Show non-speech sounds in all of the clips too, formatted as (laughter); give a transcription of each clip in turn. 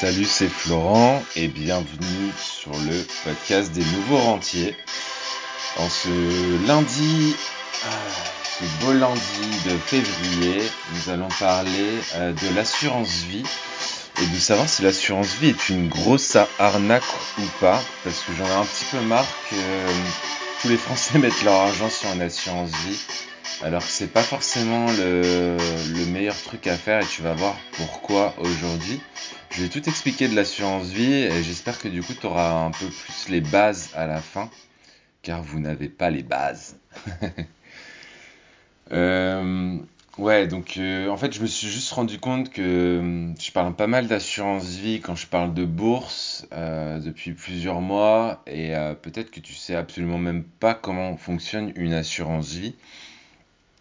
Salut, c'est Florent et bienvenue sur le podcast des nouveaux rentiers. En ce lundi, euh, ce beau lundi de février, nous allons parler euh, de l'assurance vie et de savoir si l'assurance vie est une grosse arnaque ou pas, parce que j'en ai un petit peu marre que euh, tous les Français (laughs) mettent leur argent sur une assurance vie, alors que c'est pas forcément le meilleur truc à faire et tu vas voir pourquoi aujourd'hui. Je vais tout expliquer de l'assurance vie et j'espère que du coup tu auras un peu plus les bases à la fin, car vous n'avez pas les bases. (laughs) Euh, ouais, donc euh, en fait je me suis juste rendu compte que euh, je parle pas mal d'assurance vie quand je parle de bourse depuis plusieurs mois et peut-être que tu sais absolument même pas comment fonctionne une assurance vie.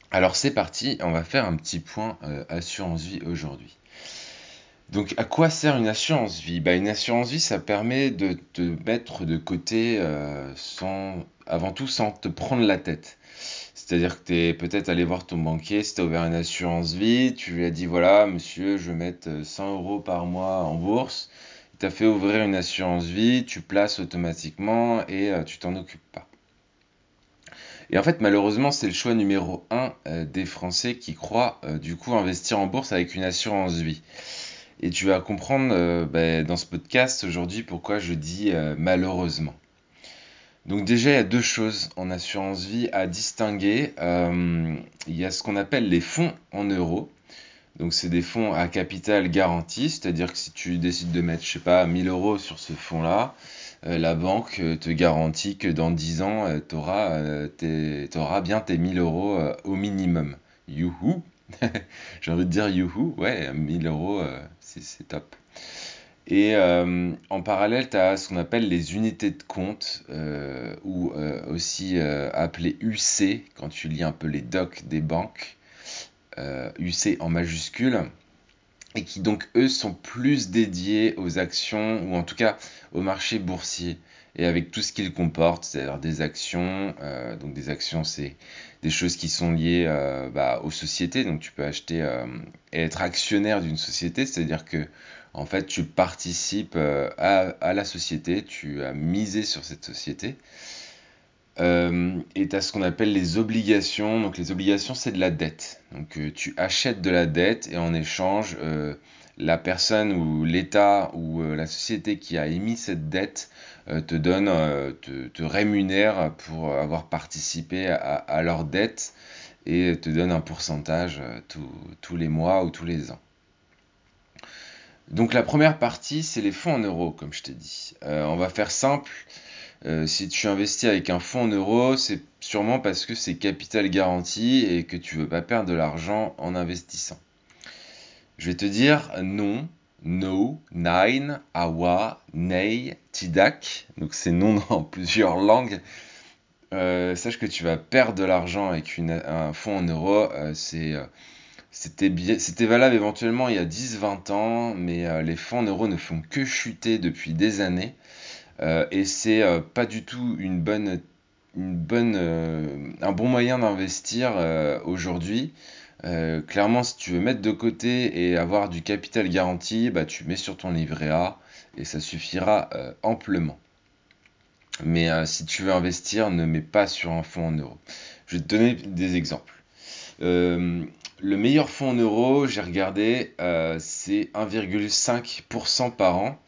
Alors c'est parti, on va faire un petit point assurance vie aujourd'hui. Donc, à quoi sert une assurance vie? Bah, Une assurance vie, ça permet de te mettre de côté euh, sans, avant tout sans te prendre la tête. C'est-à-dire que tu es peut-être allé voir ton banquier, si tu as ouvert une assurance vie, tu lui as dit voilà, monsieur, je vais mettre 100 euros par mois en bourse. Il t'a fait ouvrir une assurance vie, tu places automatiquement et euh, tu t'en occupes pas. Et en fait, malheureusement, c'est le choix numéro un euh, des Français qui croient du coup investir en bourse avec une assurance vie. Et tu vas comprendre euh, ben, dans ce podcast aujourd'hui pourquoi je dis euh, malheureusement. Donc déjà, il y a deux choses en assurance vie à distinguer. Euh, il y a ce qu'on appelle les fonds en euros. Donc c'est des fonds à capital garanti, c'est-à-dire que si tu décides de mettre, je sais pas, 1000 euros sur ce fonds-là, la banque te garantit que dans 10 ans, tu auras, bien tes 1000 euros au minimum. Youhou (laughs) J'ai envie de dire youhou, ouais, 1000 euros, c'est top. Et euh, en parallèle, tu as ce qu'on appelle les unités de compte, euh, ou euh, aussi appelées UC, quand tu lis un peu les docs des banques, UC en majuscule, et qui donc, eux, sont plus dédiés aux actions, ou en tout cas au marché boursier, et avec tout ce qu'ils comportent, c'est-à-dire des actions, donc des actions, c'est des choses qui sont liées euh, bah, aux sociétés. Donc tu peux acheter euh, et être actionnaire d'une société, c'est-à-dire que en fait tu participes euh, à, la société, tu as misé sur cette société. et tu as ce qu'on appelle les obligations. Donc les obligations c'est de la dette. Donc tu achètes de la dette et en échange la personne ou l'État ou la société qui a émis cette dette euh, te donne, euh, te, rémunère pour avoir participé à, leur dette et te donne un pourcentage euh, tous les mois ou tous les ans. Donc la première partie, c'est les fonds en euros, comme je t'ai dit. on va faire simple. si tu investis avec un fonds en euros, c'est sûrement parce que c'est capital garanti et que tu veux pas perdre de l'argent en investissant. Je vais te dire non, no, nine, awa, nei, tidak. Donc c'est non dans (laughs) plusieurs langues. Euh, sache que tu vas perdre de l'argent avec un fonds en euros. Euh, euh, c'était valable éventuellement il y a 10-20 ans, mais les fonds en euros ne font que chuter depuis des années. et c'est pas du tout une bonne, une bonne, un bon moyen d'investir aujourd'hui. Euh, clairement, si tu veux mettre de côté et avoir du capital garanti, bah, tu mets sur ton livret A et ça suffira euh, amplement. Mais euh, si tu veux investir, ne mets pas sur un fonds en euros. Je vais te donner des exemples. le meilleur fonds en euros, j'ai regardé, c'est 1,5% par an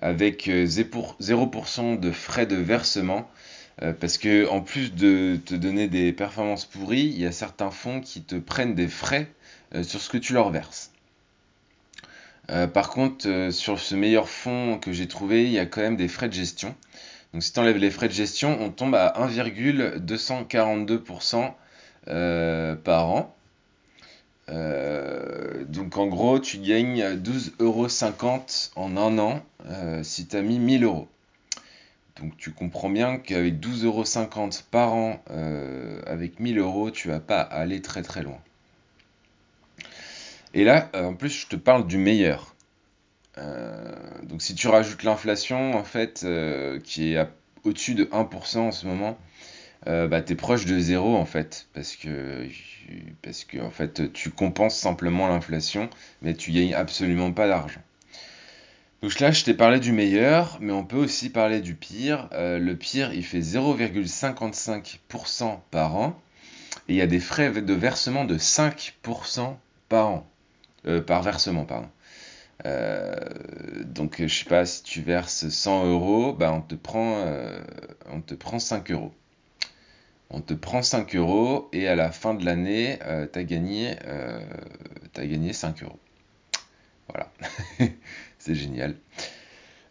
avec 0% de frais de versement euh, parce que en plus de te donner des performances pourries, il y a certains fonds qui te prennent des frais euh, sur ce que tu leur verses. Euh, par contre, sur ce meilleur fonds que j'ai trouvé, il y a quand même des frais de gestion. Donc si tu enlèves les frais de gestion, on tombe à 1,242% par an. donc en gros, tu gagnes 12,50€ en un an si tu as mis 1000 euros. Donc tu comprends bien qu'avec 12,50€ par an, euh, avec 1000 euros, tu vas pas aller très très loin. Et là, euh, en plus, je te parle du meilleur. Euh, donc si tu rajoutes l'inflation, en fait, qui est au-dessus de 1% en ce moment, bah, tu es proche de zéro en fait. Parce que, en fait, tu compenses simplement l'inflation, mais tu gagnes absolument pas d'argent. Donc là, je t'ai parlé du meilleur, mais on peut aussi parler du pire. Euh, le pire, il fait 0,55% par an. Et il y a des frais de versement de 5% par an. Euh, par versement, pardon. Euh, donc, je sais pas, si tu verses 100 euros, bah, on, te prend, on te prend 5 euros. On te prend 5 euros et à la fin de l'année, tu as gagné 5 euros. Voilà. (laughs) génial.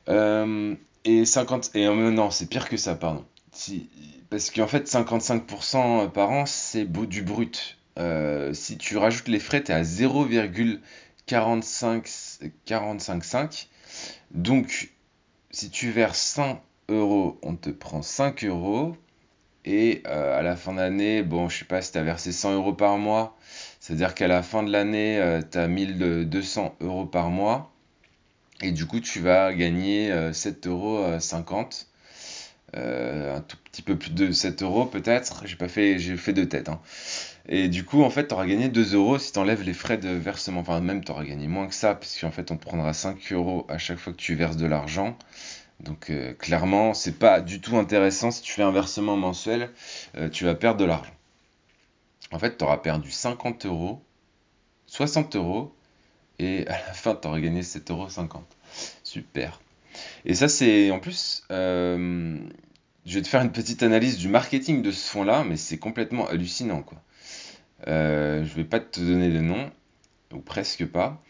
Euh, et 50 et euh, non, c'est pire que ça, pardon. Si, parce qu'en fait, 55% par an, c'est du brut. Euh, si tu rajoutes les frais, tu es à 0,455. Donc, si tu verses 100 euros, on te prend 5 euros. Et à la fin d'année, bon, je sais pas si tu as versé 100 euros par mois. C'est-à-dire qu'à la fin de l'année, tu as 1200 euros par mois. Et du coup, tu vas gagner 7,50 euros. Euh, un tout petit peu plus de 7 euros peut-être. J'ai pas fait, j'ai fait de tête. Hein. Et du coup, en fait, tu auras gagné 2 euros si tu enlèves les frais de versement. Enfin, même tu auras gagné moins que ça, puisqu'en fait, on prendra 5 euros à chaque fois que tu verses de l'argent. Donc, euh, clairement, c'est pas du tout intéressant. Si tu fais un versement mensuel, euh, tu vas perdre de l'argent. En fait, tu auras perdu 50 euros, 60 euros et à la fin, tu aurais gagné 7,50€. Super. Et ça, c'est en plus, euh, je vais te faire une petite analyse du marketing de ce fonds-là, mais c'est complètement hallucinant, quoi. Euh, je vais pas te donner de nom, ou presque pas.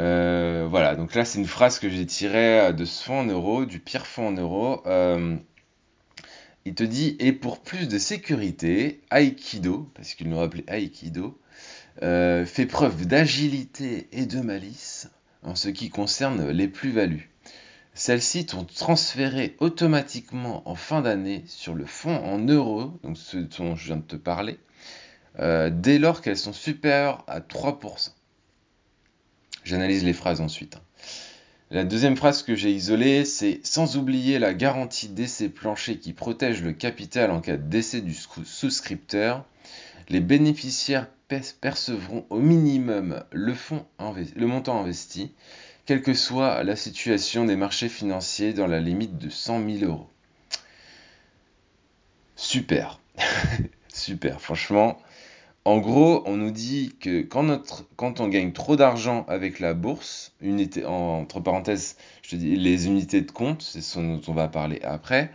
Euh, voilà, donc là, c'est une phrase que j'ai tirée de ce fonds en euros, du pire fonds en euros. Euh, il te dit, et pour plus de sécurité, Aikido, parce qu'il nous rappelait Aikido, euh, fait preuve d'agilité et de malice en ce qui concerne les plus-values. Celles-ci sont transférées automatiquement en fin d'année sur le fonds en euros, donc ce dont je viens de te parler, euh, dès lors qu'elles sont supérieures à 3%. J'analyse les phrases ensuite. Hein. La deuxième phrase que j'ai isolée, c'est sans oublier la garantie d'essai plancher qui protège le capital en cas de décès du souscripteur, les bénéficiaires percevront au minimum le, montant investi, quelle que soit la situation des marchés financiers dans la limite de 100 000 euros. Super, (laughs) super, franchement. En gros, on nous dit que quand on gagne trop d'argent avec la bourse, unité, entre parenthèses, je te dis les unités de compte, c'est ce dont on va parler après,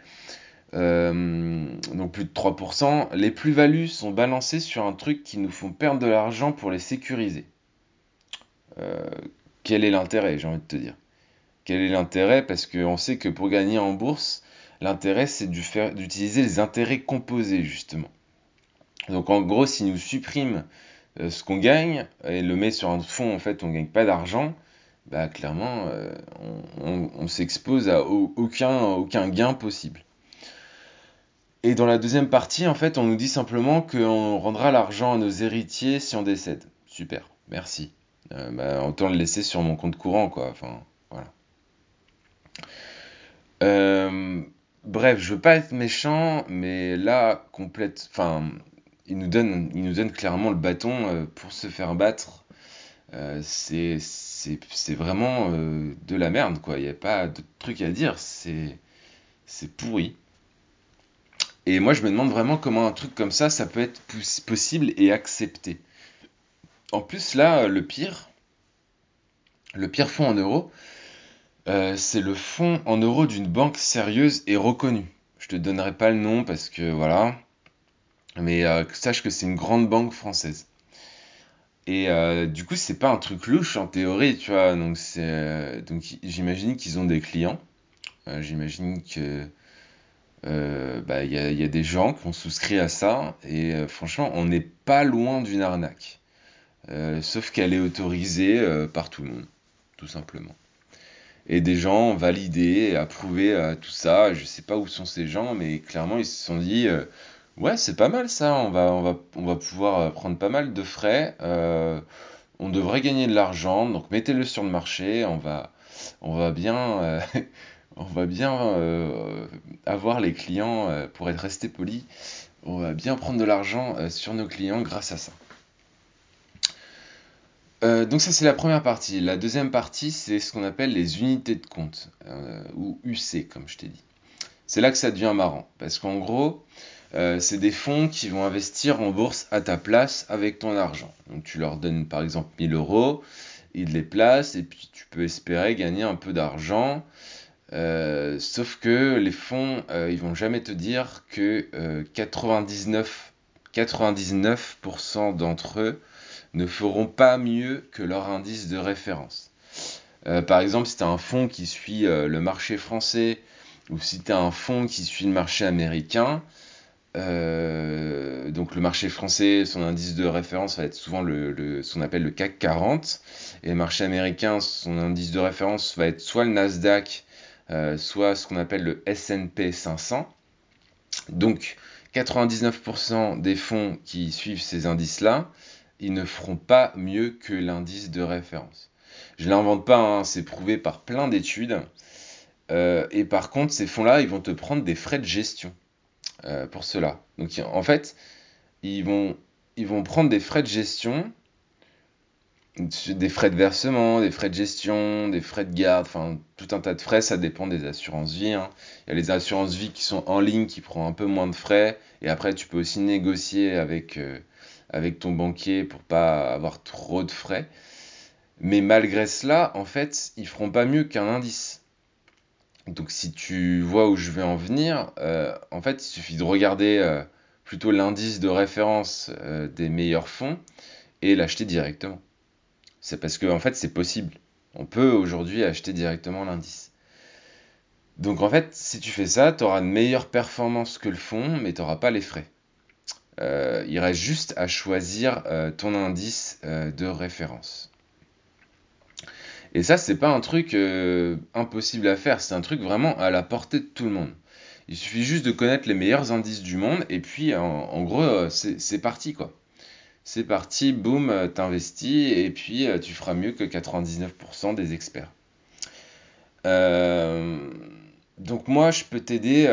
euh, donc plus de 3%. Les plus-values sont balancées sur un truc qui nous font perdre de l'argent pour les sécuriser. Euh, quel est l'intérêt, j'ai envie de te dire? Quel est l'intérêt? Parce qu'on sait que pour gagner en bourse, l'intérêt c'est d'utiliser les intérêts composés justement. Donc en gros, si nous supprime euh, ce qu'on gagne et le met sur un fonds, en fait, on ne gagne pas d'argent, bah clairement, on, s'expose à aucun gain possible. Et dans la deuxième partie, en fait, on nous dit simplement qu'on rendra l'argent à nos héritiers si on décède. Super, merci. Euh, bah, autant le laisser sur mon compte courant, quoi. Enfin, voilà. Euh, bref, je veux pas être méchant, mais là, complète. Enfin, il nous donne, clairement le bâton euh, pour se faire battre. c'est, vraiment de la merde, quoi. Il n'y a pas de truc à dire. C'est pourri. Et moi, je me demande vraiment comment un truc comme ça, ça peut être possible et accepté. En plus, là, le pire, le pire fonds en euros, euh, c'est le fonds en euros d'une banque sérieuse et reconnue. Je te donnerai pas le nom parce que voilà, mais euh, sache que c'est une grande banque française. Et euh, du coup, c'est pas un truc louche en théorie, tu vois. Donc, donc j'imagine qu'ils ont des clients. j'imagine que euh, bah, il y, a, des gens qui ont souscrit à ça et euh, franchement on n'est pas loin d'une arnaque. Euh, sauf qu'elle est autorisée par tout le monde, tout simplement. Et des gens ont validé et approuvé tout ça. Je sais pas où sont ces gens, mais clairement ils se sont dit ouais c'est pas mal ça, on va, pouvoir prendre pas mal de frais. on devrait gagner de l'argent, donc mettez-le sur le marché, on va bien (laughs) on va bien euh, avoir les clients, euh, pour être resté poli, on va bien prendre de l'argent euh, sur nos clients grâce à ça. Donc ça c'est la première partie. La deuxième partie c'est ce qu'on appelle les unités de compte ou UC comme je t'ai dit. C'est là que ça devient marrant parce qu'en gros c'est des fonds qui vont investir en bourse à ta place avec ton argent. Donc tu leur donnes par exemple 1000 euros, ils les placent et puis tu peux espérer gagner un peu d'argent. Sauf que les fonds, ils vont jamais te dire que 99, 99% d'entre eux ne feront pas mieux que leur indice de référence. Euh, par exemple, si tu as un fonds qui suit euh, le marché français ou si tu as un fonds qui suit le marché américain, euh, donc le marché français, son indice de référence va être souvent ce qu'on appelle le CAC 40, et le marché américain, son indice de référence va être soit le Nasdaq, soit ce qu'on appelle le S&P 500. Donc 99% des fonds qui suivent ces indices-là, ils ne feront pas mieux que l'indice de référence. Je ne l'invente pas, hein, c'est prouvé par plein d'études. Euh, et par contre, ces fonds-là, ils vont te prendre des frais de gestion euh, pour cela. Donc en fait, ils vont, ils vont prendre des frais de gestion, des frais de versement, des frais de gestion, des frais de garde, enfin tout un tas de frais, ça dépend des assurances vie. Hein. Il y a les assurances vie qui sont en ligne, qui prennent un peu moins de frais, et après tu peux aussi négocier avec... Euh, avec ton banquier pour pas avoir trop de frais. Mais malgré cela, en fait, ils feront pas mieux qu'un indice. Donc si tu vois où je vais en venir, euh, en fait, il suffit de regarder euh, plutôt l'indice de référence des meilleurs fonds et l'acheter directement. C'est parce que fait, c'est possible. On peut aujourd'hui acheter directement l'indice. Donc en fait, si tu fais ça, tu auras une meilleure performance que le fonds, mais tu n'auras pas les frais. Euh, il reste juste à choisir euh, ton indice euh, de référence. Et ça, c'est pas un truc impossible à faire, c'est un truc vraiment à la portée de tout le monde. Il suffit juste de connaître les meilleurs indices du monde et puis en, gros, c'est parti quoi. C'est parti, boum, t'investis et puis tu feras mieux que 99% des experts. donc moi, je peux t'aider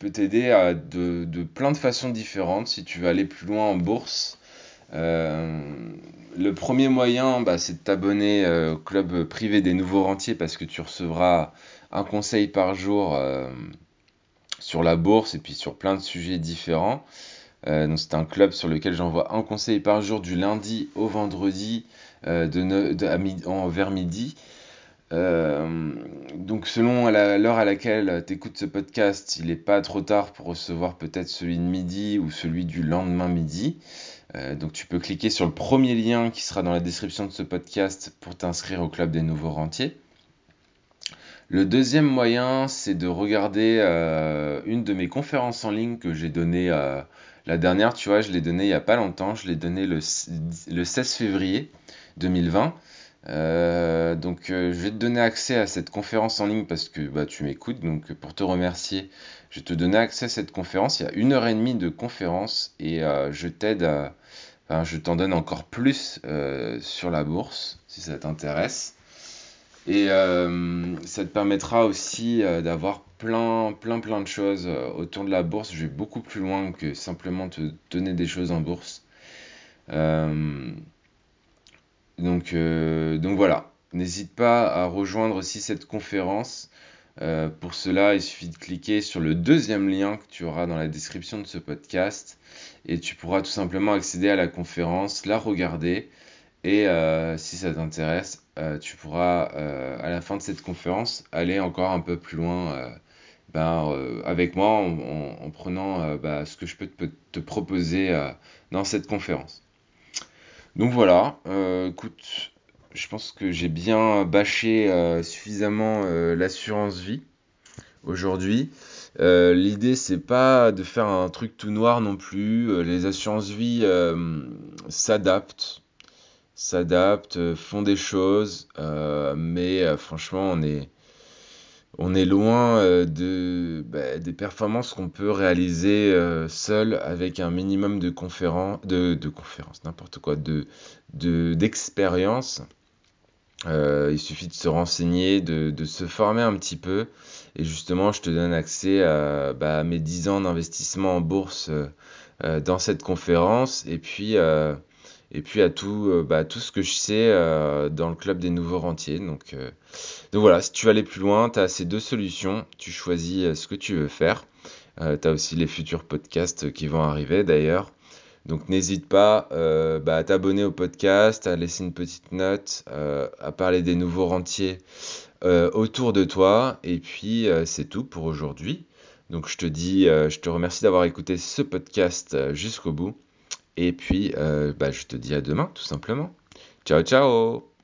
peux t'aider de, plein de façons différentes si tu veux aller plus loin en bourse. Euh, le premier moyen, bah, c'est de t'abonner euh, au club privé des nouveaux rentiers parce que tu recevras un conseil par jour euh, sur la bourse et puis sur plein de sujets différents. Donc c'est un club sur lequel j'envoie un conseil par jour du lundi au vendredi de en, vers midi. Euh, donc selon l'heure à laquelle tu écoutes ce podcast, il n'est pas trop tard pour recevoir peut-être celui de midi ou celui du lendemain midi. Euh, donc tu peux cliquer sur le premier lien qui sera dans la description de ce podcast pour t'inscrire au club des nouveaux rentiers. Le deuxième moyen, c'est de regarder euh, une de mes conférences en ligne que j'ai donnée la dernière, tu vois, je l'ai donnée il n'y a pas longtemps, je l'ai donnée le, le 16 février 2020. Euh, donc euh, je vais te donner accès à cette conférence en ligne parce que bah, tu m'écoutes. Donc pour te remercier, je vais te donner accès à cette conférence. Il y a une heure et demie de conférence et euh, je t'aide à... Je t'en donne encore plus sur la bourse si ça t'intéresse. Et ça te permettra aussi d'avoir plein, plein, plein de choses autour de la bourse. Je vais beaucoup plus loin que simplement te donner des choses en bourse. Donc, euh, donc voilà, n'hésite pas à rejoindre aussi cette conférence. Euh, pour cela, il suffit de cliquer sur le deuxième lien que tu auras dans la description de ce podcast et tu pourras tout simplement accéder à la conférence, la regarder et euh, si ça t'intéresse, tu pourras à la fin de cette conférence aller encore un peu plus loin ben, avec moi en, prenant bah, ce que je peux te proposer dans cette conférence. Donc voilà, euh, écoute, je pense que j'ai bien bâché euh, suffisamment euh, l'assurance vie aujourd'hui. L'idée c'est pas de faire un truc tout noir non plus. les assurances vie s'adaptent, s'adaptent, font des choses, mais franchement on est on est loin euh, de, bah, des performances qu'on peut réaliser euh, seul avec un minimum de conférences, de, de n'importe quoi, de, d'expérience. Euh, il suffit de se renseigner, de, de, se former un petit peu. Et justement, je te donne accès à, bah, mes 10 ans d'investissement en bourse dans cette conférence. Et puis, et puis à tout, euh, bah, tout ce que je sais euh, dans le club des nouveaux rentiers. Donc, euh, donc voilà, si tu veux aller plus loin, tu as ces deux solutions, tu choisis ce que tu veux faire. tu as aussi les futurs podcasts qui vont arriver d'ailleurs. Donc n'hésite pas bah, à t'abonner au podcast, à laisser une petite note, à parler des nouveaux rentiers autour de toi. Et puis c'est tout pour aujourd'hui. Donc je te dis, je te remercie d'avoir écouté ce podcast jusqu'au bout. Et puis, euh, bah, je te dis à demain, tout simplement. Ciao, ciao